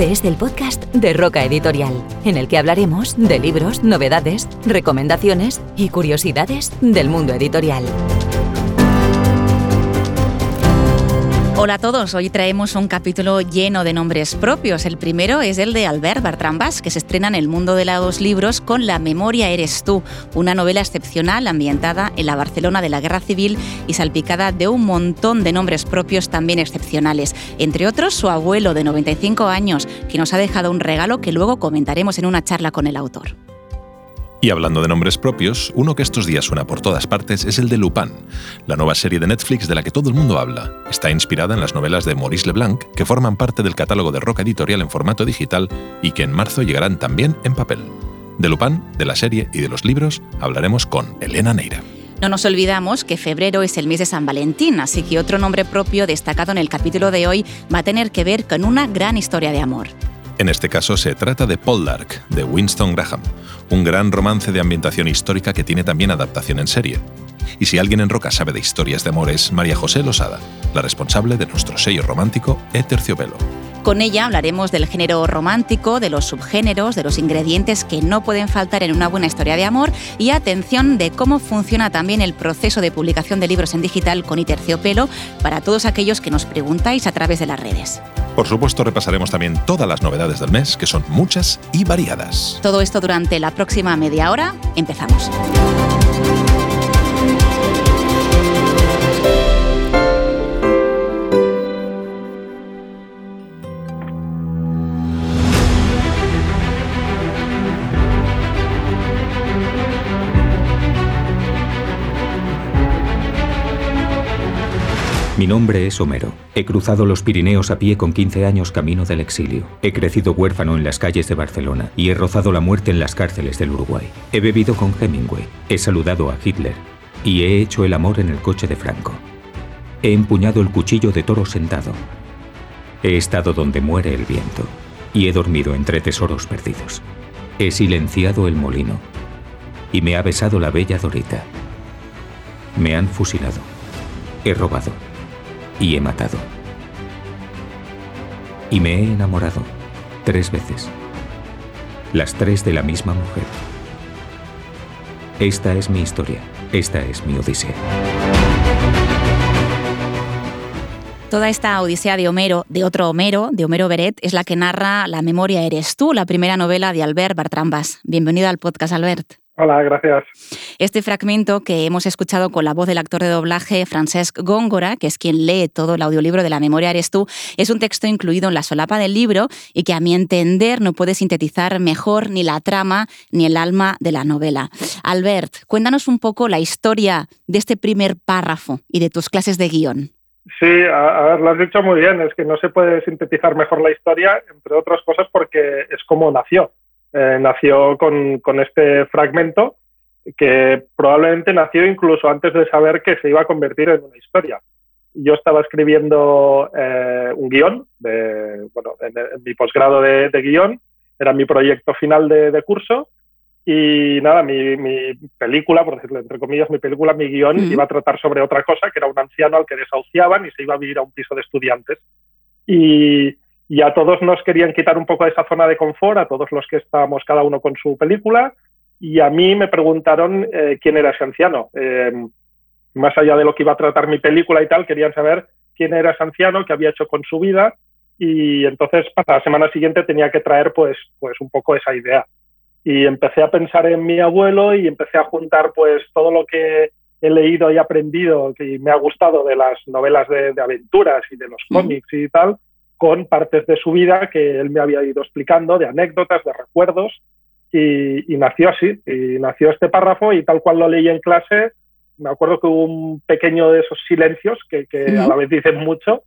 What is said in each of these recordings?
Este es el podcast de Roca Editorial, en el que hablaremos de libros, novedades, recomendaciones y curiosidades del mundo editorial. Hola a todos, hoy traemos un capítulo lleno de nombres propios. El primero es el de Albert Bertrand Bas, que se estrena en el mundo de los libros con La memoria eres tú, una novela excepcional ambientada en la Barcelona de la Guerra Civil y salpicada de un montón de nombres propios también excepcionales. Entre otros, su abuelo de 95 años, que nos ha dejado un regalo que luego comentaremos en una charla con el autor. Y hablando de nombres propios, uno que estos días suena por todas partes es el de Lupin, la nueva serie de Netflix de la que todo el mundo habla. Está inspirada en las novelas de Maurice Leblanc, que forman parte del catálogo de Roca Editorial en formato digital y que en marzo llegarán también en papel. De Lupin, de la serie y de los libros hablaremos con Elena Neira. No nos olvidamos que febrero es el mes de San Valentín, así que otro nombre propio destacado en el capítulo de hoy va a tener que ver con una gran historia de amor. En este caso se trata de Poldark, de Winston Graham, un gran romance de ambientación histórica que tiene también adaptación en serie. Y si alguien en Roca sabe de historias de amor es María José Losada, la responsable de nuestro sello romántico E Terciopelo. Con ella hablaremos del género romántico, de los subgéneros, de los ingredientes que no pueden faltar en una buena historia de amor y atención de cómo funciona también el proceso de publicación de libros en digital con Iterciopelo para todos aquellos que nos preguntáis a través de las redes. Por supuesto, repasaremos también todas las novedades del mes, que son muchas y variadas. Todo esto durante la próxima media hora. Empezamos. Mi nombre es Homero. He cruzado los Pirineos a pie con 15 años camino del exilio. He crecido huérfano en las calles de Barcelona y he rozado la muerte en las cárceles del Uruguay. He bebido con Hemingway, he saludado a Hitler y he hecho el amor en el coche de Franco. He empuñado el cuchillo de toro sentado. He estado donde muere el viento y he dormido entre tesoros perdidos. He silenciado el molino y me ha besado la bella Dorita. Me han fusilado. He robado y he matado. Y me he enamorado tres veces. Las tres de la misma mujer. Esta es mi historia. Esta es mi odisea. Toda esta odisea de Homero, de otro Homero, de Homero Beret, es la que narra La memoria eres tú, la primera novela de Albert Bertrand Bas. Bienvenido al podcast, Albert. Hola, gracias. Este fragmento que hemos escuchado con la voz del actor de doblaje Francesc Góngora, que es quien lee todo el audiolibro de La memoria eres tú, es un texto incluido en la solapa del libro y que a mi entender no puede sintetizar mejor ni la trama ni el alma de la novela. Albert, cuéntanos un poco la historia de este primer párrafo y de tus clases de guion. Sí, a, ver, lo has dicho muy bien, es que no se puede sintetizar mejor la historia, entre otras cosas porque es como nació. Eh, nació con, con, este fragmento que probablemente nació incluso antes de saber que se iba a convertir en una historia. Yo estaba escribiendo eh, un guion, de, bueno, en, mi posgrado de, de, guion, era mi proyecto final de, de curso, y nada, mi, mi, película, por decirlo entre comillas, mi película, mi guion, iba a tratar sobre otra cosa, que era un anciano al que desahuciaban y se iba a vivir a un piso de estudiantes. Y, y a todos nos querían quitar un poco de esa zona de confort, a todos los que estábamos cada uno con su película, y a mí me preguntaron eh, quién era ese anciano. Eh, más allá de lo que iba a tratar mi película y tal, querían saber quién era ese anciano, qué había hecho con su vida, y entonces para la semana siguiente tenía que traer pues, pues un poco esa idea. Y empecé a pensar en mi abuelo y empecé a juntar pues todo lo que he leído y aprendido que me ha gustado de las novelas de, de aventuras y de los cómics y tal, con partes de su vida que él me había ido explicando, de anécdotas, de recuerdos, y, nació así, y nació este párrafo y tal cual lo leí en clase, me acuerdo que hubo un pequeño de esos silencios que, a la vez dicen mucho,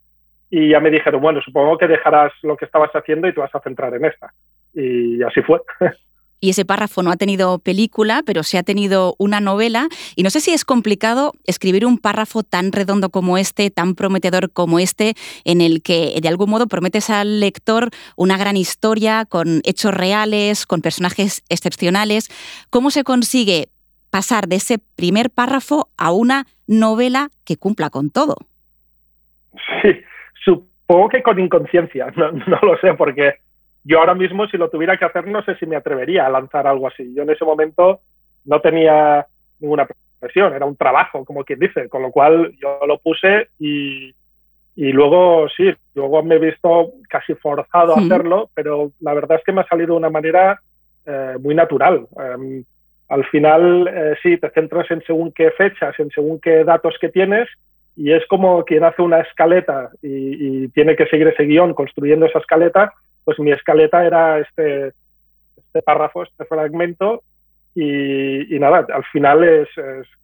y ya me dijeron, bueno, supongo que dejarás lo que estabas haciendo y te vas a centrar en esta. Y así fue. y ese párrafo no ha tenido película, pero sí ha tenido una novela. Y no sé si es complicado escribir un párrafo tan redondo como este, tan prometedor como este, en el que de algún modo prometes al lector una gran historia con hechos reales, con personajes excepcionales. ¿Cómo se consigue pasar de ese primer párrafo a una novela que cumpla con todo? Sí, supongo que con inconsciencia, no, lo sé, porque yo ahora mismo si lo tuviera que hacer no sé si me atrevería a lanzar algo así. Yo en ese momento no tenía ninguna presión, era un trabajo, como quien dice, con lo cual yo lo puse y, y luego sí, luego me he visto casi forzado a hacerlo, pero la verdad es que me ha salido de una manera eh, muy natural. Em, al final eh, sí, te centras en según qué fechas, en según qué datos que tienes y es como quien hace una escaleta y, tiene que seguir ese guion construyendo esa escaleta, pues mi escaleta era este, este párrafo, este fragmento y, nada, al final es,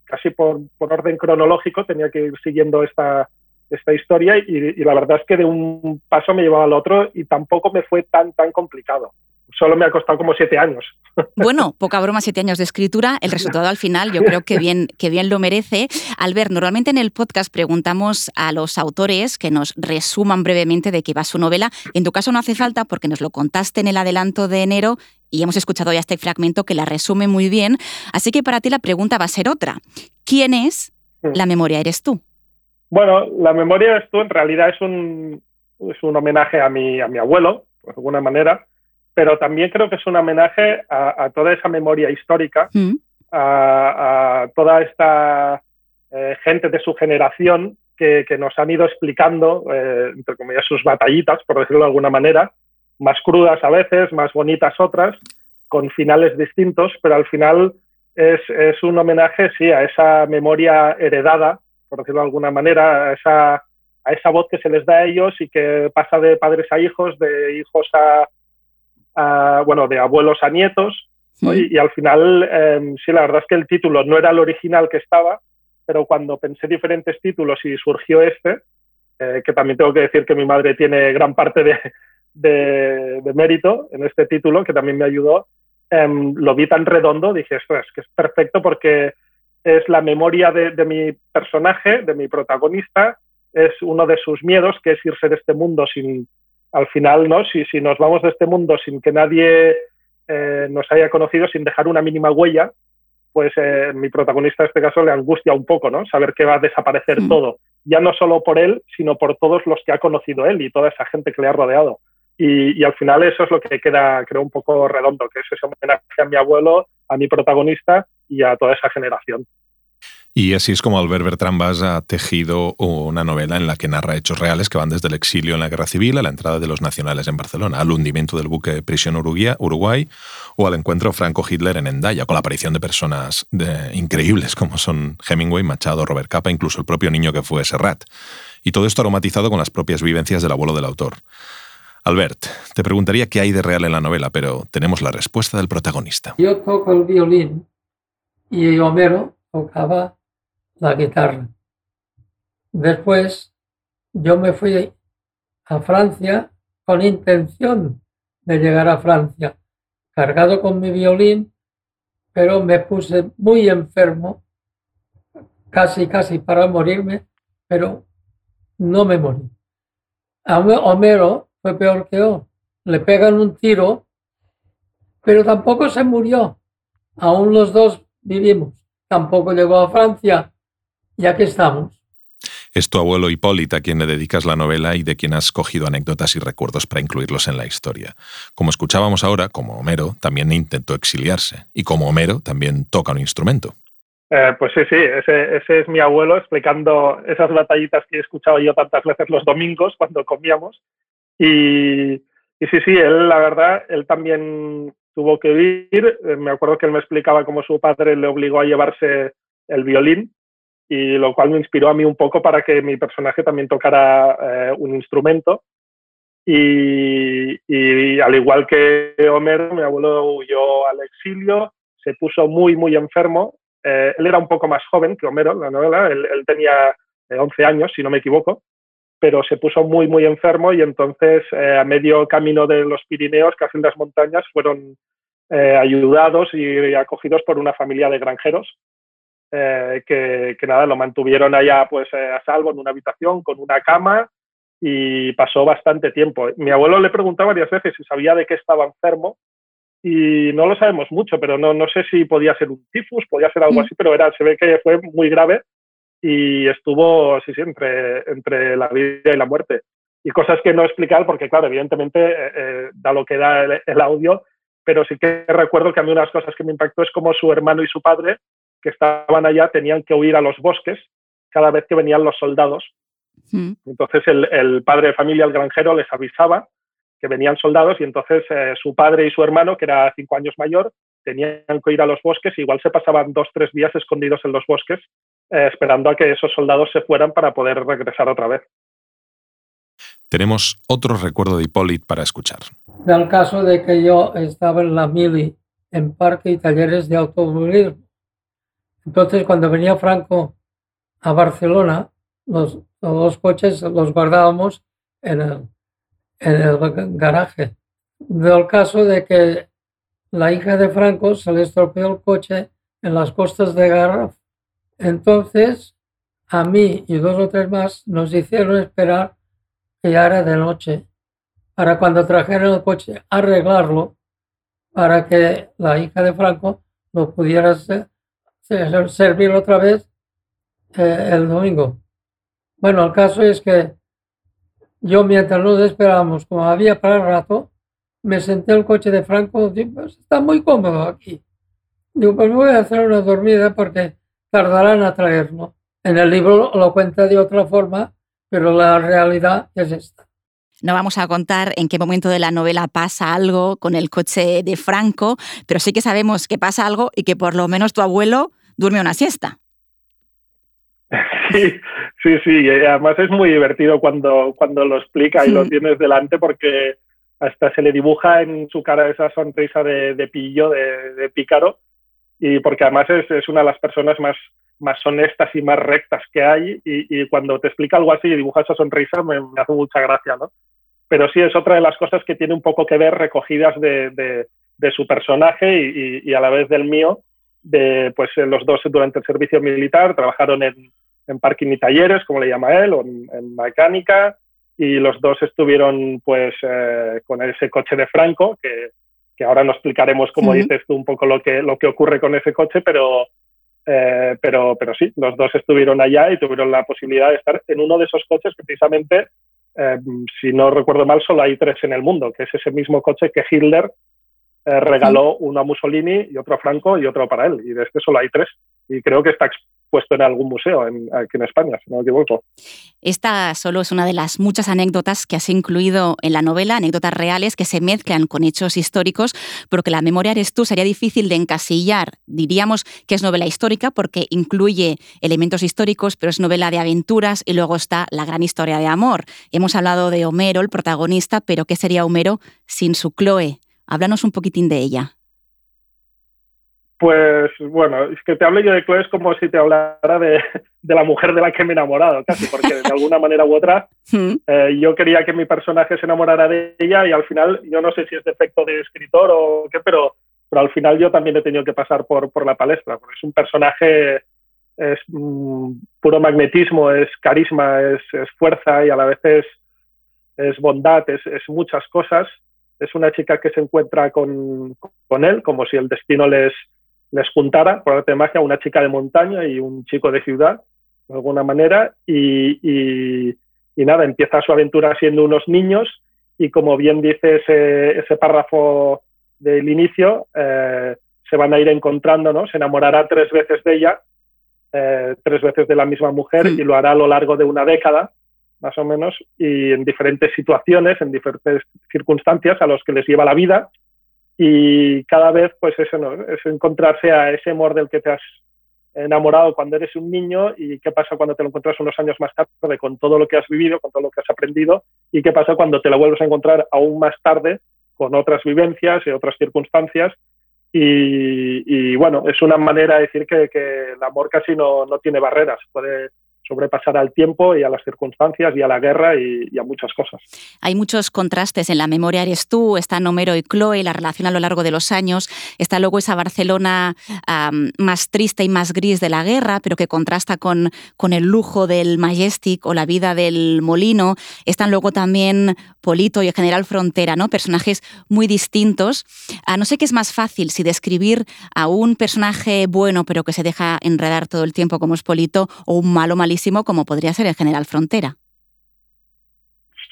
casi por, orden cronológico tenía que ir siguiendo esta, esta historia y, y, la verdad es que de un paso me llevaba al otro y tampoco me fue tan, tan complicado solo me ha costado como siete años. Bueno, poca broma, siete años de escritura. El resultado al final yo creo que bien, que bien lo merece. Albert, normalmente en el podcast preguntamos a los autores que nos resuman brevemente de qué va su novela. En tu caso no hace falta porque nos lo contaste en el adelanto de enero y hemos escuchado ya este fragmento que la resume muy bien. Así que para ti la pregunta va a ser otra. ¿Quién es La memoria eres tú? Bueno, La memoria eres tú en realidad es un, es un homenaje a mi, a mi abuelo, de alguna manera pero también creo que es un homenaje a, toda esa memoria histórica, mm. a, toda esta eh, gente de su generación que, nos han ido explicando, eh, entre comillas, sus batallitas, por decirlo de alguna manera, más crudas a veces, más bonitas otras, con finales distintos, pero al final es, es un homenaje, sí, a esa memoria heredada, por decirlo de alguna manera, a esa, a esa voz que se les da a ellos y que pasa de padres a hijos, de hijos a, bueno, de abuelos a nietos. Y, al final, em, sí, la verdad es que el título no era el original que estaba, pero cuando pensé diferentes títulos y surgió este, eh, que también tengo que decir que mi madre tiene gran parte de, de, mérito en este título, que también me ayudó, em, lo vi tan redondo, dije, esto es que es perfecto porque es la memoria de, de, mi personaje, de mi protagonista, es uno de sus miedos, que es irse de este mundo sin, al final, ¿no? Si, si nos vamos de este mundo sin que nadie eh, nos haya conocido, sin dejar una mínima huella, pues eh, mi protagonista en este caso le angustia un poco, ¿no? Saber que va a desaparecer mm. todo, ya no solo por él, sino por todos los que ha conocido él y toda esa gente que le ha rodeado. Y, y al final eso es lo que queda, creo, un poco redondo, que es ese homenaje a mi abuelo, a mi protagonista y a toda esa generación. Y así es como Albert Bertrand ha tejido una novela en la que narra hechos reales que van desde el exilio en la guerra civil a la entrada de los nacionales en Barcelona, al hundimiento del buque Prisión Uruguay o al encuentro Franco-Hitler en Endaya, con la aparición de personas increíbles como son Hemingway, Machado, Robert Capa, incluso el propio niño que fue Serrat. Y todo esto aromatizado con las propias vivencias del abuelo del autor. Albert, te preguntaría qué hay de real en la novela, pero tenemos la respuesta del protagonista. Yo toco el violín y Homero tocaba la guitarra. Después yo me fui a Francia con intención de llegar a Francia, cargado con mi violín, pero me puse muy enfermo, casi, casi para morirme, pero no me morí. A Homero fue peor que yo. Le pegan un tiro, pero tampoco se murió. Aún los dos vivimos. Tampoco llegó a Francia ya que estamos. Es tu abuelo Hipólita a quien le dedicas la novela y de quien has cogido anécdotas y recuerdos para incluirlos en la historia. Como escuchábamos ahora, como Homero también intentó exiliarse y como Homero también toca un instrumento. Eh, pues sí, sí, ese, es mi abuelo explicando esas batallitas que he escuchado yo tantas veces los domingos cuando comíamos. Y, y sí, sí, él, la verdad, él también tuvo que vivir. Eh, me acuerdo que él me explicaba cómo su padre le obligó a llevarse el violín y lo cual me inspiró a mí un poco para que mi personaje también tocara eh, un instrumento. Y, al igual que Homero, mi abuelo huyó al exilio, se puso muy, muy enfermo. Eh, él era un poco más joven que Homero, la novela, él, tenía 11 eh, años, si no me equivoco, pero se puso muy, muy enfermo y entonces a medio camino de los Pirineos, casi en las montañas, fueron ayudados y acogidos por una familia de granjeros eh, que, nada, lo mantuvieron allá pues eh, a salvo en una habitación con una cama y pasó bastante tiempo. Mi abuelo le preguntaba varias veces si sabía de qué estaba enfermo y no lo sabemos mucho, pero no, no sé si podía ser un tifus, podía ser algo mm. así, pero era, se ve que fue muy grave y estuvo, sí, sí, entre, entre la vida y la muerte. y cosas que no explicar porque, claro, evidentemente eh, eh, da lo que da el, audio, pero sí que recuerdo que a mí una de las cosas que me impactó es como su hermano y su padre, que estaban allá, tenían que huir a los bosques cada vez que venían los soldados. Mm. Entonces el, padre de familia, el granjero, les avisaba que venían soldados y entonces eh, su padre y su hermano, que era cinco años mayor, tenían que ir a los bosques y igual se pasaban dos, tres días escondidos en los bosques esperando a que esos soldados se fueran para poder regresar otra vez tenemos otro recuerdo de Hipólito para escuchar. Del caso de que yo estaba en la mili en parque y talleres de automovilismo. Entonces, cuando venía Franco a Barcelona, los, los coches los guardábamos en el, en el garaje. Del caso de que la hija de Franco se le estropeó el coche en las costas de Garraf. Entonces, a mí y dos o tres más nos hicieron esperar que ya era de noche, para cuando trajeron el coche arreglarlo, para que la hija de Franco lo pudiera servir otra vez eh, el domingo. Bueno, el caso es que yo mientras nos esperábamos, como había para el rato, me senté en el coche de Franco, digo, pues está muy cómodo aquí. Digo, pues voy a hacer una dormida porque tardarán a traerlo. En el libro lo cuenta de otra forma, pero la realidad es esta. No vamos a contar en qué momento de la novela pasa algo con el coche de Franco, pero sí que sabemos que pasa algo y que por lo menos tu abuelo duerme una siesta. Sí, sí, sí. Además es muy divertido cuando, cuando lo explica y lo tienes delante porque hasta se le dibuja en su cara esa sonrisa de, pillo, de, pícaro, y porque además es, es, una de las personas más, más honestas y más rectas que hay y, cuando te explica algo así y dibuja esa sonrisa me, hace mucha gracia, ¿no? Pero sí es otra de las cosas que tiene un poco que ver recogidas de, de, su personaje y, a la vez del mío, de pues los dos durante el servicio militar trabajaron en, en parking y talleres, como le llama él, o en, mecánica, y los dos estuvieron pues eh, con ese coche de Franco, que, que ahora no explicaremos, como dices tú, un poco lo que, lo que ocurre con ese coche, pero eh, pero, pero sí, los dos estuvieron allá y tuvieron la posibilidad de estar en uno de esos coches que precisamente, eh, si no recuerdo mal, solo hay tres en el mundo, que es ese mismo coche que Hitler eh, regaló uno a Mussolini y otro a Franco y otro para él. Y de este solo hay tres. Y creo que está puesto en algún museo aquí en España, si no me equivoco. Esta solo es una de las muchas anécdotas que has incluido en la novela, anécdotas reales que se mezclan con hechos históricos, porque la memoria eres tú sería difícil de encasillar. Diríamos que es novela histórica porque incluye elementos históricos, pero es novela de aventuras y luego está la gran historia de amor. Hemos hablado de Homero, el protagonista, pero ¿qué sería Homero sin su Chloe? Háblanos un poquitín de ella. Pues bueno, es que te hable yo de Chloe es como si te hablara de, la mujer de la que me he enamorado, casi, porque de alguna manera u otra hmm. eh, yo quería que mi personaje se enamorara de ella y al final, yo no sé si es defecto de escritor o qué, pero, pero al final yo también he tenido que pasar por, por la palestra, porque es un personaje, es mm, puro magnetismo, es carisma, es, fuerza y a la vez es, es bondad, es, es, muchas cosas. Es una chica que se encuentra con, con él, como si el destino les les juntara, por arte de magia, una chica de montaña y un chico de ciudad, de alguna manera, y, nada, empieza su aventura siendo unos niños y como bien dice ese, ese párrafo del inicio, eh, se van a ir encontrando, ¿no? Se enamorará tres veces de ella, eh, tres veces de la misma mujer y lo hará a lo largo de una década, más o menos, y en diferentes situaciones, en diferentes circunstancias a los que les lleva la vida y cada vez pues eso ¿no? es encontrarse a ese amor del que te has enamorado cuando eres un niño y qué pasa cuando te lo encuentras unos años más tarde con todo lo que has vivido, con todo lo que has aprendido y qué pasa cuando te lo vuelves a encontrar aún más tarde con otras vivencias y otras circunstancias y, bueno, es una manera de decir que, que el amor casi no, no tiene barreras, puede sobrepasar al tiempo y a las circunstancias y a la guerra y, a muchas cosas. Hay muchos contrastes en la memoria Eres tú, está Homero y Chloe, la relación a lo largo de los años, está luego esa Barcelona más triste y más gris de la guerra, pero que contrasta con, con el lujo del Majestic o la vida del Molino, están luego también Polito y el General Frontera, ¿no? personajes muy distintos. Ah, no sé qué es más fácil, si describir a un personaje bueno pero que se deja enredar todo el tiempo como es Polito o un malo malísimo como podría ser el general Frontera.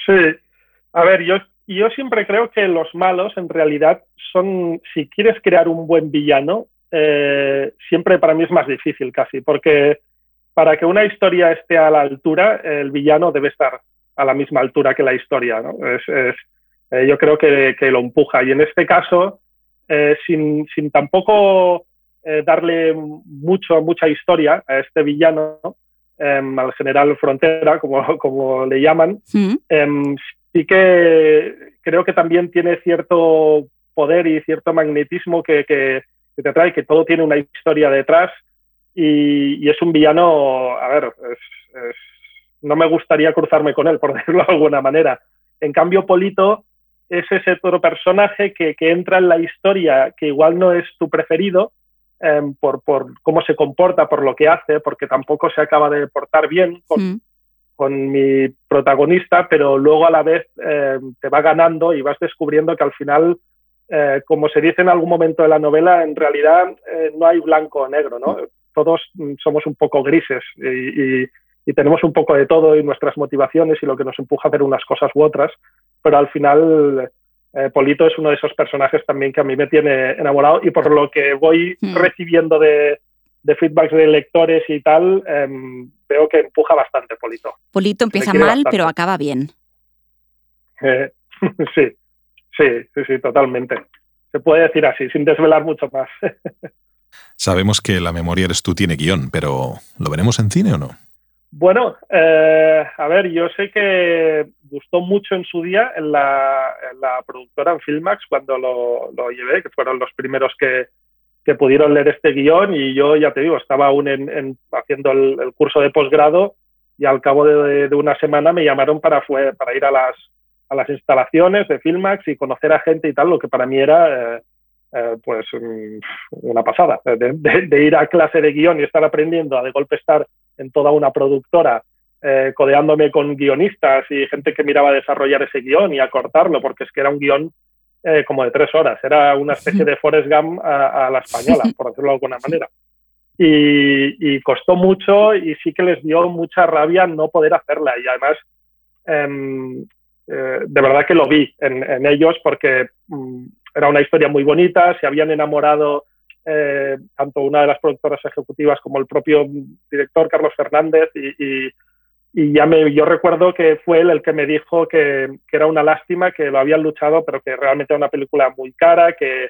Sí, a ver, yo, yo siempre creo que los malos en realidad son, si quieres crear un buen villano, eh, siempre para mí es más difícil casi, porque para que una historia esté a la altura, el villano debe estar a la misma altura que la historia. ¿no? Es, eh, yo creo que, que, lo empuja. Y en este caso, eh, sin, sin, tampoco darle mucho, mucha historia a este villano, em, al general Frontera, como, como le llaman, em, sí que creo que también tiene cierto poder y cierto magnetismo que, que, te trae, que todo tiene una historia detrás y, es un villano, a ver, no me gustaría cruzarme con él, por decirlo de alguna manera. En cambio, Polito es ese otro personaje que, que entra en la historia que igual no es tu preferido, em, por, por, cómo se comporta, por lo que hace, porque tampoco se acaba de portar bien con, con mi protagonista, pero luego a la vez eh, te va ganando y vas descubriendo que al final, eh, como se dice en algún momento de la novela, en realidad eh, no hay blanco o negro, ¿no? Todos somos un poco grises y, y, tenemos un poco de todo y nuestras motivaciones y lo que nos empuja a hacer unas cosas u otras, pero al final Polito es uno de esos personajes también que a mí me tiene enamorado y por lo que voy hmm. recibiendo de, de feedbacks de lectores y tal, em, veo que empuja bastante Polito. Polito empieza mal, pero acaba bien. Eh, sí, sí, sí, sí, totalmente. Se puede decir así, sin desvelar mucho más. Sabemos que La memoria eres tú tiene guion, pero ¿lo veremos en cine o no? Bueno, eh, a ver, yo sé que gustó mucho en su día en la, productora en Filmax cuando lo, llevé, que fueron los primeros que, pudieron leer este guion. Y yo ya te digo, estaba aún en, haciendo el, curso de posgrado y al cabo de, una semana me llamaron para, ir a las, a las instalaciones de Filmax y conocer a gente y tal, lo que para mí era eh, eh, pues una pasada, de, ir a clase de guion y estar aprendiendo a de golpe estar en toda una productora eh, codeándome con guionistas y gente que miraba a desarrollar ese guion y a cortarlo, porque es que era un guion eh, como de tres horas. Era una especie de Forrest Gump a, la española, por decirlo de alguna manera. Y, costó mucho y sí que les dio mucha rabia no poder hacerla. Y además, em, eh, de verdad que lo vi en, ellos porque mm, era una historia muy bonita, se habían enamorado eh, tanto una de las productoras ejecutivas como el propio director Carlos Fernández y y ya me, yo recuerdo que fue él el que me dijo que, que, era una lástima, que lo habían luchado, pero que realmente era una película muy cara, que,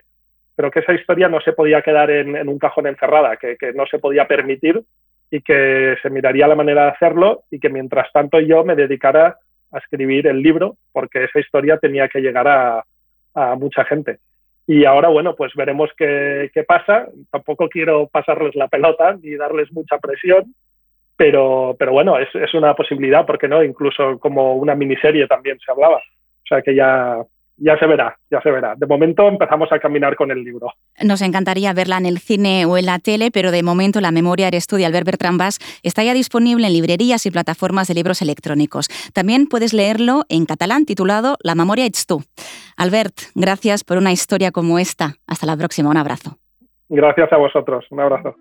pero que esa historia no se podía quedar en, en un cajón encerrada, que, que, no se podía permitir y que se miraría la manera de hacerlo y que mientras tanto yo me dedicara a escribir el libro, porque esa historia tenía que llegar a, a mucha gente. Y ahora, bueno, pues veremos qué, qué pasa. Tampoco quiero pasarles la pelota ni darles mucha presión, pero, pero bueno, es, es una posibilidad, porque no? Incluso como una miniserie también se hablaba. O sea que ya, ya se verá, ya se verá. De momento empezamos a caminar con el libro. Nos encantaría verla en el cine o en la tele, pero de momento la memoria eres tú de Albert Bertrand Bass está ya disponible en librerías y plataformas de libros electrónicos. También puedes leerlo en catalán titulado La memoria ets tú. Albert, gracias por una historia como esta. Hasta la próxima, un abrazo. Gracias a vosotros, un abrazo.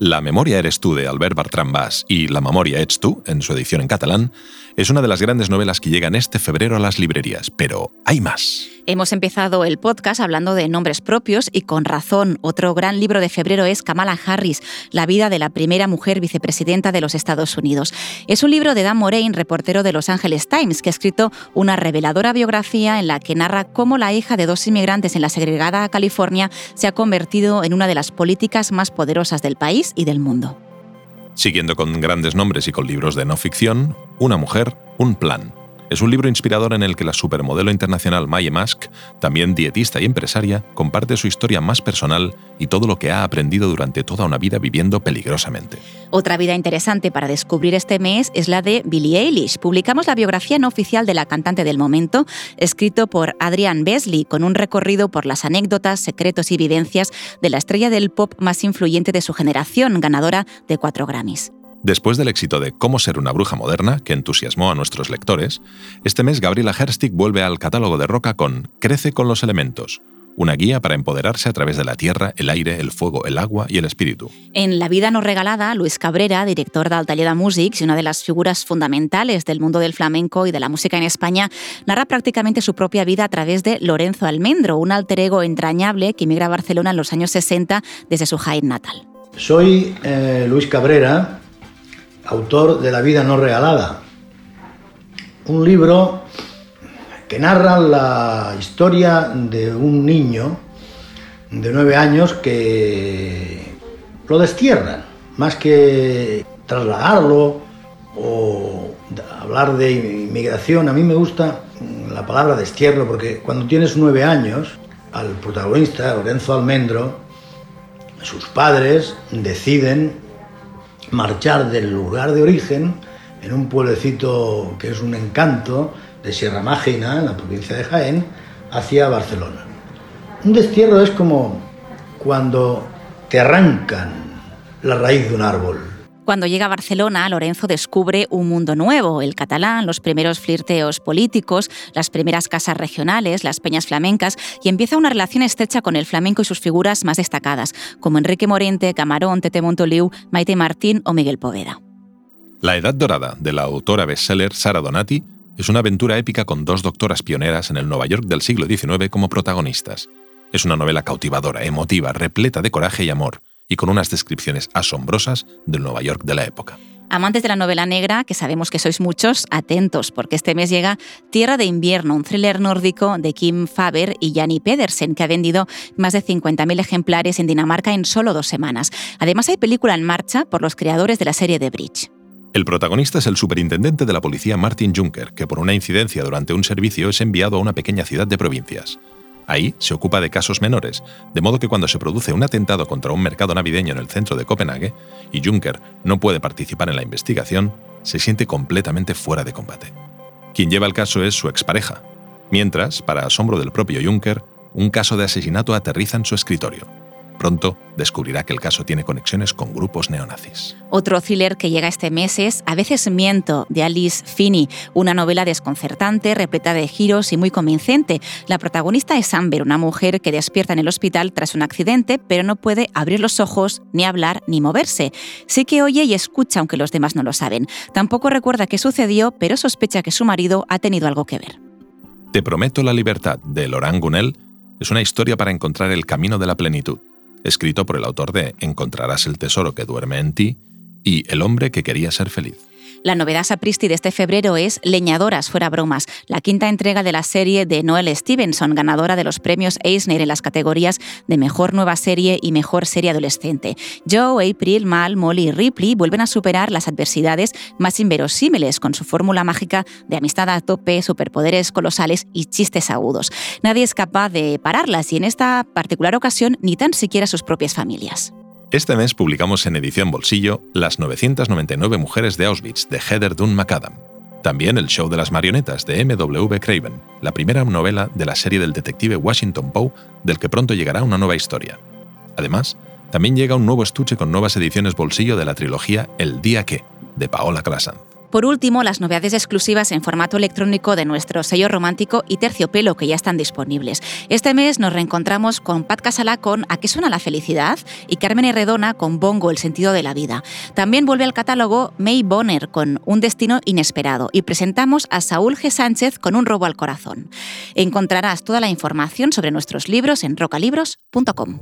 La memoria eres tú de Albert Bertrand Bas y La memoria ets tú, en su edición en catalán, es una de las grandes novelas que llegan este febrero a las librerías, pero hay más. Hemos empezado el podcast hablando de nombres propios y con razón. Otro gran libro de febrero es Kamala Harris, la vida de la primera mujer vicepresidenta de los Estados Unidos. Es un libro de Dan Moraine, reportero de Los Angeles Times, que ha escrito una reveladora biografía en la que narra cómo la hija de dos inmigrantes en la segregada California se ha convertido en una de las políticas más poderosas del país y del mundo. Siguiendo con grandes nombres y con libros de no ficción, Una mujer, un plan, es un libro inspirador en el que la supermodelo internacional Maye Musk, también dietista y empresaria, comparte su historia más personal y todo lo que ha aprendido durante toda una vida viviendo peligrosamente. Otra vida interesante para descubrir este mes es la de Billie Eilish. Publicamos la biografía no oficial de la cantante del momento, escrito por Adrian Besley, con un recorrido por las anécdotas, secretos y vivencias de la estrella del pop más influyente de su generación, ganadora de cuatro Grammys. Después del éxito de Cómo ser una bruja moderna, que entusiasmó a nuestros lectores, este mes Gabriela Herstig vuelve al catálogo de Roca con Crece con los elementos, una guía para empoderarse a través de la tierra, el aire, el fuego, el agua y el espíritu. En La vida no regalada, Luis Cabrera, director del Taller de Músics y una de las figuras fundamentales del mundo del flamenco y de la música en España, narra prácticamente su propia vida a través de Lorenzo Almendro, un alter ego entrañable que emigra a Barcelona en los años 60 desde su Jaén natal. Soy eh, Luis Cabrera, autor de La vida no regalada, un libro que narra la historia de un niño de nueve años que lo destierran, más que trasladarlo o hablar de inmigración. A mí me gusta la palabra destierro porque cuando tienes nueve años, al protagonista, Lorenzo Almendro, sus padres deciden marchar del lugar de origen en un pueblecito que es un encanto, de Sierra Mágina, en la provincia de Jaén, hacia Barcelona. Un destierro es como cuando te arrancan la raíz de un árbol. Cuando llega a Barcelona, Lorenzo descubre un mundo nuevo, el catalán, los primeros flirteos políticos, las primeras casas regionales, las peñas flamencas, y empieza una relación estrecha con el flamenco y sus figuras más destacadas, como Enrique Morente, Camarón, Tete Montoliu, Maite Martín o Miguel Poveda. La Edad Dorada, de la autora bestseller Sara Donati, es una aventura épica con dos doctoras pioneras en el Nueva York del siglo XIX como protagonistas. Es una novela cautivadora, emotiva, repleta de coraje y amor, y con unas descripciones asombrosas del Nueva York de la época. Amantes de la novela negra, que sabemos que sois muchos, atentos, porque este mes llega Tierra de Invierno, un thriller nórdico de Kim Faber y Janni Pedersen, que ha vendido más de 50.000 ejemplares en Dinamarca en solo dos semanas. Además, hay película en marcha por los creadores de la serie The Bridge. El protagonista es el superintendente de la policía Martin Juncker, que por una incidencia durante un servicio es enviado a una pequeña ciudad de provincias. Ahí se ocupa de casos menores, de modo que cuando se produce un atentado contra un mercado navideño en el centro de Copenhague y Juncker no puede participar en la investigación, se siente completamente fuera de combate. Quien lleva el caso es su expareja, mientras, para asombro del propio Juncker, un caso de asesinato aterriza en su escritorio. Pronto descubrirá que el caso tiene conexiones con grupos neonazis. Otro thriller que llega este mes es A veces miento, de Alice Finney, una novela desconcertante, repleta de giros y muy convincente. La protagonista es Amber, una mujer que despierta en el hospital tras un accidente, pero no puede abrir los ojos, ni hablar, ni moverse. Sí que oye y escucha, aunque los demás no lo saben. Tampoco recuerda qué sucedió, pero sospecha que su marido ha tenido algo que ver. Te prometo la libertad, de Laurent Gounel, es una historia para encontrar el camino de la plenitud escrito por el autor de Encontrarás el tesoro que duerme en ti y El hombre que quería ser feliz. La novedad sapristi de este febrero es Leñadoras fuera bromas, la quinta entrega de la serie de Noel Stevenson, ganadora de los premios Eisner en las categorías de Mejor Nueva Serie y Mejor Serie Adolescente. Joe, April, Mal, Molly y Ripley vuelven a superar las adversidades más inverosímiles con su fórmula mágica de amistad a tope, superpoderes colosales y chistes agudos. Nadie es capaz de pararlas y en esta particular ocasión ni tan siquiera sus propias familias. Este mes publicamos en edición bolsillo Las 999 mujeres de Auschwitz de Heather Dunn McAdam. También El show de las marionetas de M.W. Craven, la primera novela de la serie del detective Washington Poe, del que pronto llegará una nueva historia. Además, también llega un nuevo estuche con nuevas ediciones bolsillo de la trilogía El día que, de Paola Clasan. Por último, las novedades exclusivas en formato electrónico de nuestro sello romántico y terciopelo que ya están disponibles. Este mes nos reencontramos con Pat Casala con A qué suena la felicidad y Carmen Herredona con Bongo, el sentido de la vida. También vuelve al catálogo May Bonner con Un destino inesperado y presentamos a Saúl G. Sánchez con Un robo al corazón. Encontrarás toda la información sobre nuestros libros en rocalibros.com.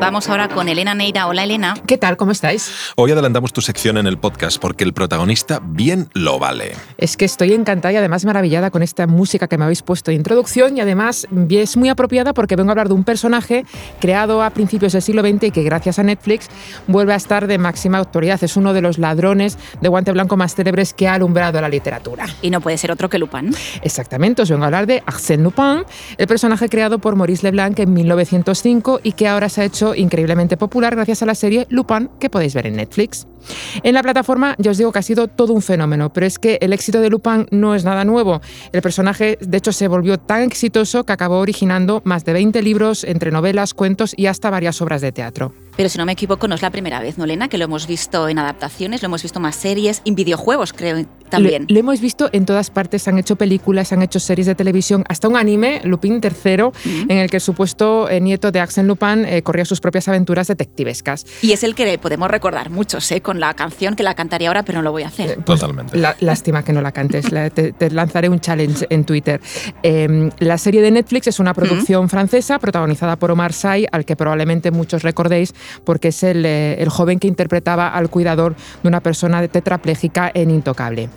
Vamos ahora con Elena Neira. Hola Elena. ¿Qué tal? ¿Cómo estáis? Hoy adelantamos tu sección en el podcast porque el protagonista bien lo vale. Es que estoy encantada y además maravillada con esta música que me habéis puesto de introducción y además es muy apropiada porque vengo a hablar de un personaje creado a principios del siglo XX y que gracias a Netflix vuelve a estar de máxima autoridad. Es uno de los ladrones de guante blanco más célebres que ha alumbrado la literatura. Y no puede ser otro que Lupin. Exactamente, os vengo a hablar de Arsène Lupin, el personaje creado por Maurice Leblanc en 1905 y que ahora se ha hecho increíblemente popular gracias a la serie Lupin que podéis ver en Netflix. En la plataforma ya os digo que ha sido todo un fenómeno, pero es que el éxito de Lupin no es nada nuevo. El personaje de hecho se volvió tan exitoso que acabó originando más de 20 libros entre novelas, cuentos y hasta varias obras de teatro. Pero si no me equivoco, no es la primera vez, ¿no, Lena? Que lo hemos visto en adaptaciones, lo hemos visto en más series, en videojuegos, creo también. Lo, hemos visto en todas partes, han hecho películas, han hecho series de televisión, hasta un anime, Lupin III, en el que el supuesto eh, nieto de Axel Lupin eh, corría sus propias aventuras detectivescas. Y es el que podemos recordar muchos, ¿eh? Con la canción que la cantaría ahora, pero no lo voy a hacer. Eh, pues, Totalmente. lástima que no la cantes, te, lanzaré un challenge en Twitter. Em, la serie de Netflix es una producción francesa protagonizada por Omar Sy, al que probablemente muchos recordéis porque es el, el joven que interpretaba al cuidador de una persona tetrapléjica en Intocable.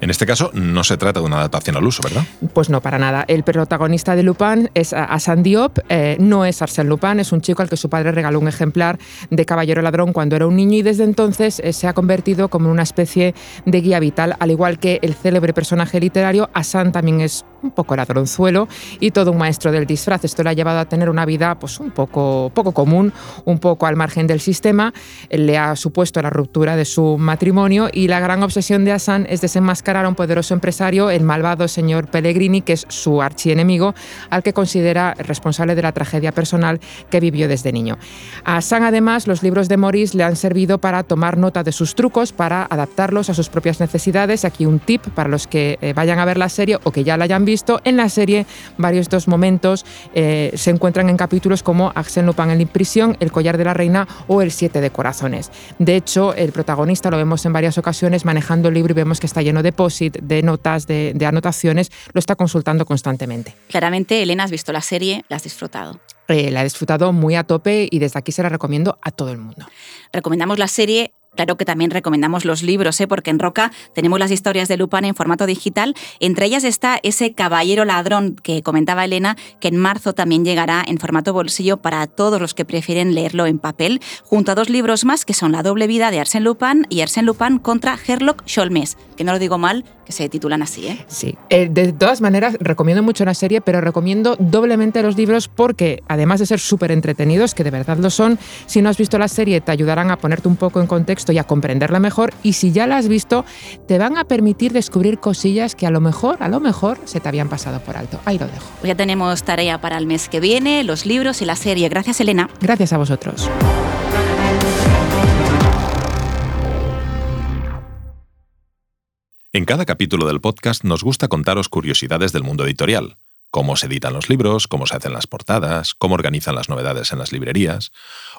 En este caso no se trata de una adaptación al uso, ¿verdad? Pues no, para nada. El protagonista de Lupin es Hassan Diop, eh, no es Arsène Lupin, es un chico al que su padre regaló un ejemplar de Caballero Ladrón cuando era un niño y desde entonces eh, se ha convertido como una especie de guía vital, al igual que el célebre personaje literario, Hassan también es un poco ladronzuelo y todo un maestro del disfraz. Esto le ha llevado a tener una vida pues, un poco, poco común, un poco al margen del sistema. Le ha supuesto la ruptura de su matrimonio y la gran obsesión de Hassan es desenmascarar a un poderoso empresario, el malvado señor Pellegrini, que es su archienemigo, al que considera responsable de la tragedia personal que vivió desde niño. A Hassan, además, los libros de Maurice le han servido para tomar nota de sus trucos, para adaptarlos a sus propias necesidades. Aquí un tip para los que eh, vayan a ver la serie o que ya la hayan visto. En la serie, varios estos momentos eh, se encuentran en capítulos como Axel Lupin en prisión, El collar de la reina o El siete de corazones. De hecho, el protagonista lo vemos en varias ocasiones manejando el libro y vemos que está lleno de de notas, de, de anotaciones, lo está consultando constantemente. Claramente, Elena, has visto la serie, la has disfrutado. Eh, la he disfrutado muy a tope y desde aquí se la recomiendo a todo el mundo. Recomendamos la serie Claro que también recomendamos los libros, ¿eh? porque en Roca tenemos las historias de Lupin en formato digital. Entre ellas está ese Caballero Ladrón que comentaba Elena, que en marzo también llegará en formato bolsillo para todos los que prefieren leerlo en papel, junto a dos libros más que son La doble vida de Arsène Lupin y Arsène Lupin contra Sherlock Holmes, que no lo digo mal, que se titulan así. ¿eh? Sí, eh, de todas maneras recomiendo mucho la serie, pero recomiendo doblemente los libros porque además de ser súper entretenidos, que de verdad lo son, si no has visto la serie te ayudarán a ponerte un poco en contexto y a comprenderla mejor. Y si ya la has visto, te van a permitir descubrir cosillas que a lo mejor, a lo mejor, se te habían pasado por alto. Ahí lo dejo. Ya tenemos tarea para el mes que viene, los libros y la serie. Gracias, Elena. Gracias a vosotros. En cada capítulo del podcast nos gusta contaros curiosidades del mundo editorial cómo se editan los libros, cómo se hacen las portadas, cómo organizan las novedades en las librerías.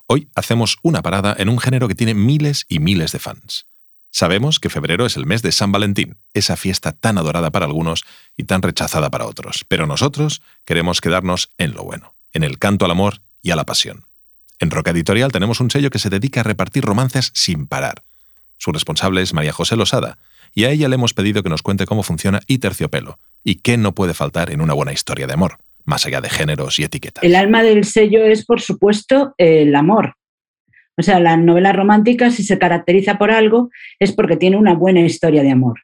Hoy hacemos una parada en un género que tiene miles y miles de fans. Sabemos que febrero es el mes de San Valentín, esa fiesta tan adorada para algunos y tan rechazada para otros, pero nosotros queremos quedarnos en lo bueno, en el canto al amor y a la pasión. En Roca Editorial tenemos un sello que se dedica a repartir romances sin parar. Su responsable es María José Losada, y a ella le hemos pedido que nos cuente cómo funciona y Terciopelo, y qué no puede faltar en una buena historia de amor, más allá de géneros y etiquetas. El alma del sello es, por supuesto, el amor. O sea, la novela romántica, si se caracteriza por algo, es porque tiene una buena historia de amor.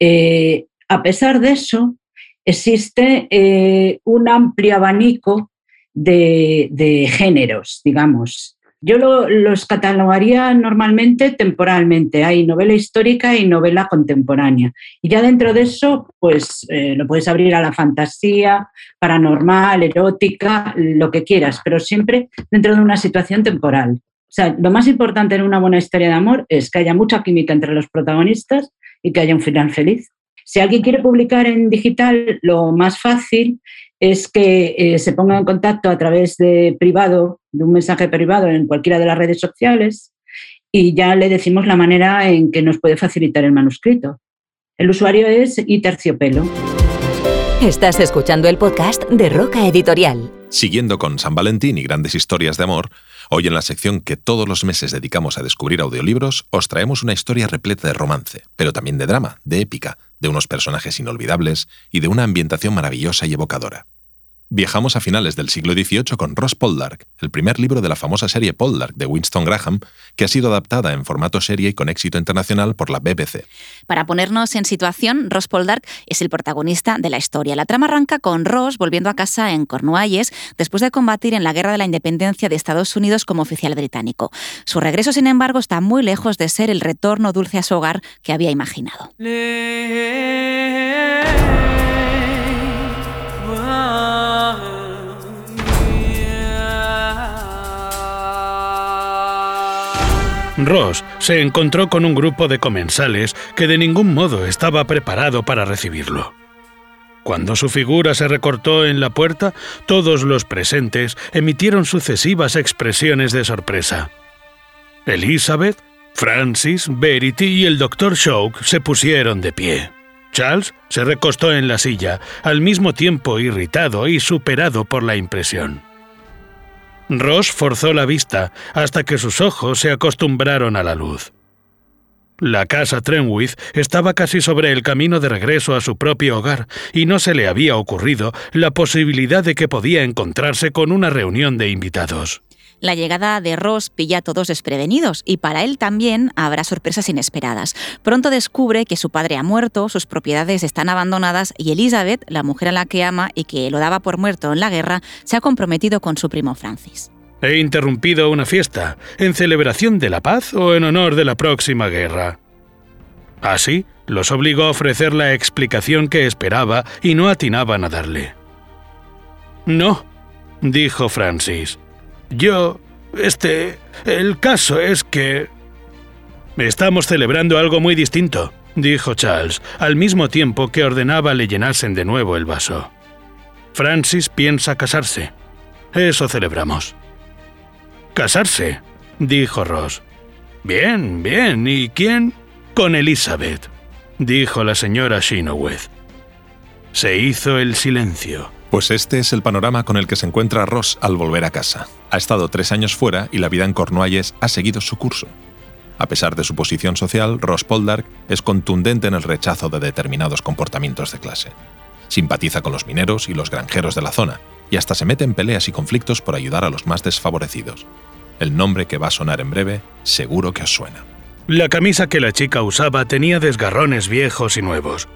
Eh, a pesar de eso, existe eh, un amplio abanico de, de géneros, digamos. Yo los catalogaría normalmente temporalmente. Hay novela histórica y novela contemporánea. Y ya dentro de eso, pues eh, lo puedes abrir a la fantasía, paranormal, erótica, lo que quieras, pero siempre dentro de una situación temporal. O sea, lo más importante en una buena historia de amor es que haya mucha química entre los protagonistas y que haya un final feliz. Si alguien quiere publicar en digital, lo más fácil es que eh, se ponga en contacto a través de privado, de un mensaje privado en cualquiera de las redes sociales y ya le decimos la manera en que nos puede facilitar el manuscrito. El usuario es Iterciopelo. Estás escuchando el podcast de Roca Editorial. Siguiendo con San Valentín y grandes historias de amor, hoy en la sección que todos los meses dedicamos a descubrir audiolibros, os traemos una historia repleta de romance, pero también de drama, de épica, de unos personajes inolvidables y de una ambientación maravillosa y evocadora. Viajamos a finales del siglo XVIII con Ross Poldark, el primer libro de la famosa serie Poldark de Winston Graham, que ha sido adaptada en formato serie y con éxito internacional por la BBC. Para ponernos en situación, Ross Poldark es el protagonista de la historia. La trama arranca con Ross volviendo a casa en Cornualles después de combatir en la Guerra de la Independencia de Estados Unidos como oficial británico. Su regreso, sin embargo, está muy lejos de ser el retorno dulce a su hogar que había imaginado. Ross se encontró con un grupo de comensales que de ningún modo estaba preparado para recibirlo. Cuando su figura se recortó en la puerta, todos los presentes emitieron sucesivas expresiones de sorpresa. Elizabeth, Francis, Verity y el doctor Shoke se pusieron de pie. Charles se recostó en la silla, al mismo tiempo irritado y superado por la impresión. Ross forzó la vista hasta que sus ojos se acostumbraron a la luz. La casa Trenwith estaba casi sobre el camino de regreso a su propio hogar y no se le había ocurrido la posibilidad de que podía encontrarse con una reunión de invitados. La llegada de Ross pilla a todos desprevenidos y para él también habrá sorpresas inesperadas. Pronto descubre que su padre ha muerto, sus propiedades están abandonadas y Elizabeth, la mujer a la que ama y que lo daba por muerto en la guerra, se ha comprometido con su primo Francis. He interrumpido una fiesta, en celebración de la paz o en honor de la próxima guerra. Así, los obligó a ofrecer la explicación que esperaba y no atinaban a darle. No, dijo Francis. Yo... Este... El caso es que... Estamos celebrando algo muy distinto, dijo Charles, al mismo tiempo que ordenaba le llenasen de nuevo el vaso. Francis piensa casarse. Eso celebramos. Casarse, dijo Ross. Bien, bien. ¿Y quién? Con Elizabeth, dijo la señora Shinoweth. Se hizo el silencio. Pues este es el panorama con el que se encuentra Ross al volver a casa. Ha estado tres años fuera y la vida en Cornualles ha seguido su curso. A pesar de su posición social, Ross Poldark es contundente en el rechazo de determinados comportamientos de clase. Simpatiza con los mineros y los granjeros de la zona, y hasta se mete en peleas y conflictos por ayudar a los más desfavorecidos. El nombre que va a sonar en breve seguro que os suena. La camisa que la chica usaba tenía desgarrones viejos y nuevos.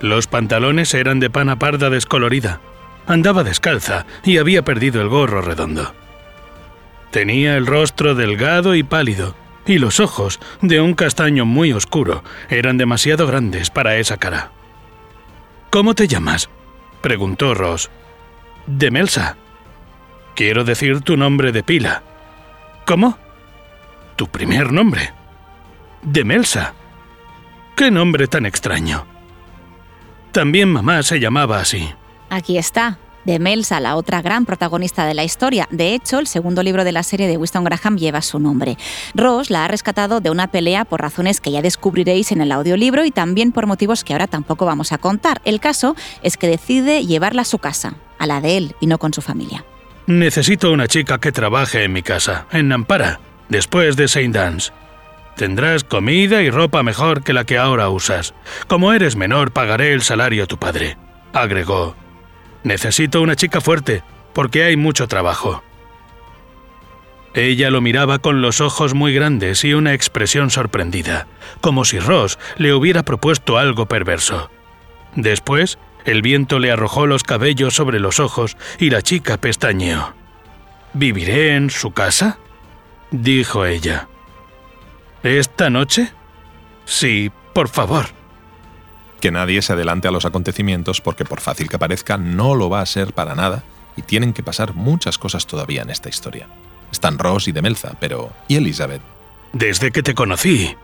Los pantalones eran de pana parda descolorida. Andaba descalza y había perdido el gorro redondo. Tenía el rostro delgado y pálido, y los ojos, de un castaño muy oscuro, eran demasiado grandes para esa cara. ¿Cómo te llamas? preguntó Ross. Demelsa. Quiero decir tu nombre de pila. ¿Cómo? Tu primer nombre. Demelsa. ¿Qué nombre tan extraño? También mamá se llamaba así. Aquí está, de Melsa, la otra gran protagonista de la historia. De hecho, el segundo libro de la serie de Winston Graham lleva su nombre. Ross la ha rescatado de una pelea por razones que ya descubriréis en el audiolibro y también por motivos que ahora tampoco vamos a contar. El caso es que decide llevarla a su casa, a la de él y no con su familia. Necesito una chica que trabaje en mi casa, en Nampara, después de Saint Dance. Tendrás comida y ropa mejor que la que ahora usas. Como eres menor, pagaré el salario a tu padre, agregó. Necesito una chica fuerte, porque hay mucho trabajo. Ella lo miraba con los ojos muy grandes y una expresión sorprendida, como si Ross le hubiera propuesto algo perverso. Después, el viento le arrojó los cabellos sobre los ojos y la chica pestañeó. ¿Viviré en su casa? dijo ella. ¿Esta noche? Sí, por favor. Que nadie se adelante a los acontecimientos porque por fácil que parezca no lo va a ser para nada y tienen que pasar muchas cosas todavía en esta historia. Están Ross y Demelza, pero ¿y Elizabeth? Desde que te conocí,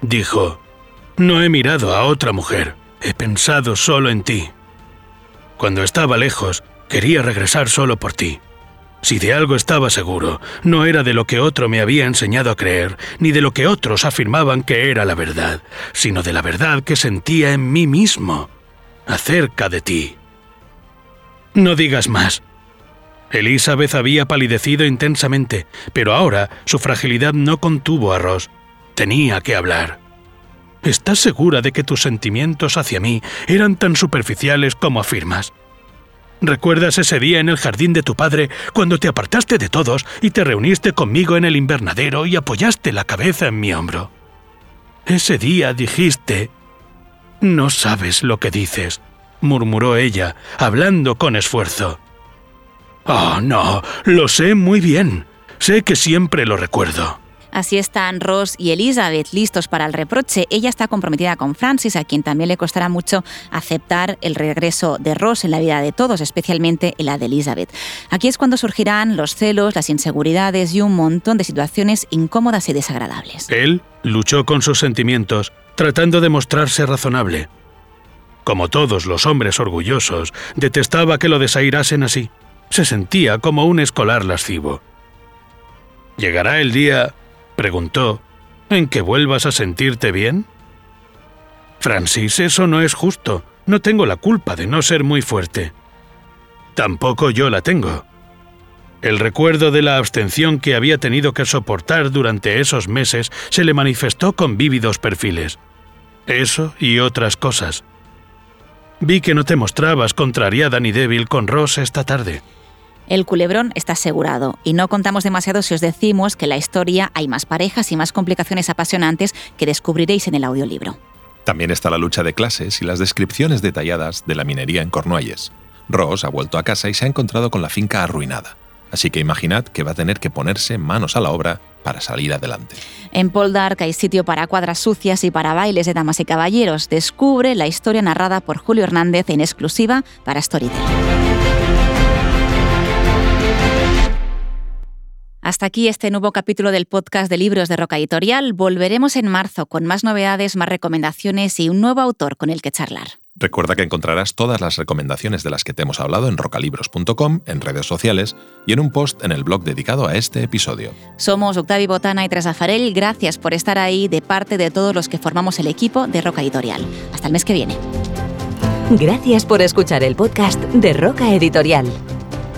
dijo, no he mirado a otra mujer, he pensado solo en ti. Cuando estaba lejos, quería regresar solo por ti. Si de algo estaba seguro, no era de lo que otro me había enseñado a creer, ni de lo que otros afirmaban que era la verdad, sino de la verdad que sentía en mí mismo, acerca de ti. No digas más. Elizabeth había palidecido intensamente, pero ahora su fragilidad no contuvo a Ross. Tenía que hablar. ¿Estás segura de que tus sentimientos hacia mí eran tan superficiales como afirmas? ¿Recuerdas ese día en el jardín de tu padre cuando te apartaste de todos y te reuniste conmigo en el invernadero y apoyaste la cabeza en mi hombro? Ese día dijiste... No sabes lo que dices, murmuró ella, hablando con esfuerzo. Oh, no, lo sé muy bien. Sé que siempre lo recuerdo. Así están Ross y Elizabeth listos para el reproche. Ella está comprometida con Francis, a quien también le costará mucho aceptar el regreso de Ross en la vida de todos, especialmente en la de Elizabeth. Aquí es cuando surgirán los celos, las inseguridades y un montón de situaciones incómodas y desagradables. Él luchó con sus sentimientos, tratando de mostrarse razonable. Como todos los hombres orgullosos, detestaba que lo desairasen así. Se sentía como un escolar lascivo. ¿Llegará el día preguntó, ¿en que vuelvas a sentirte bien? Francis, eso no es justo. No tengo la culpa de no ser muy fuerte. Tampoco yo la tengo. El recuerdo de la abstención que había tenido que soportar durante esos meses se le manifestó con vívidos perfiles. Eso y otras cosas. Vi que no te mostrabas contrariada ni débil con Ross esta tarde. El culebrón está asegurado y no contamos demasiado si os decimos que en la historia hay más parejas y más complicaciones apasionantes que descubriréis en el audiolibro. También está la lucha de clases y las descripciones detalladas de la minería en Cornualles. Ross ha vuelto a casa y se ha encontrado con la finca arruinada. Así que imaginad que va a tener que ponerse manos a la obra para salir adelante. En Poldark hay sitio para cuadras sucias y para bailes de damas y caballeros. Descubre la historia narrada por Julio Hernández en exclusiva para Storytel. Hasta aquí este nuevo capítulo del podcast de libros de Roca Editorial. Volveremos en marzo con más novedades, más recomendaciones y un nuevo autor con el que charlar. Recuerda que encontrarás todas las recomendaciones de las que te hemos hablado en rocalibros.com, en redes sociales y en un post en el blog dedicado a este episodio. Somos Octavi Botana y Teresa Farel. Gracias por estar ahí de parte de todos los que formamos el equipo de Roca Editorial. Hasta el mes que viene. Gracias por escuchar el podcast de Roca Editorial.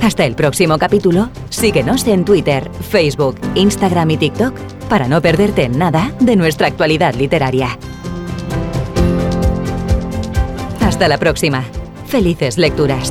Hasta el próximo capítulo, síguenos en Twitter, Facebook, Instagram y TikTok para no perderte nada de nuestra actualidad literaria. Hasta la próxima. Felices lecturas.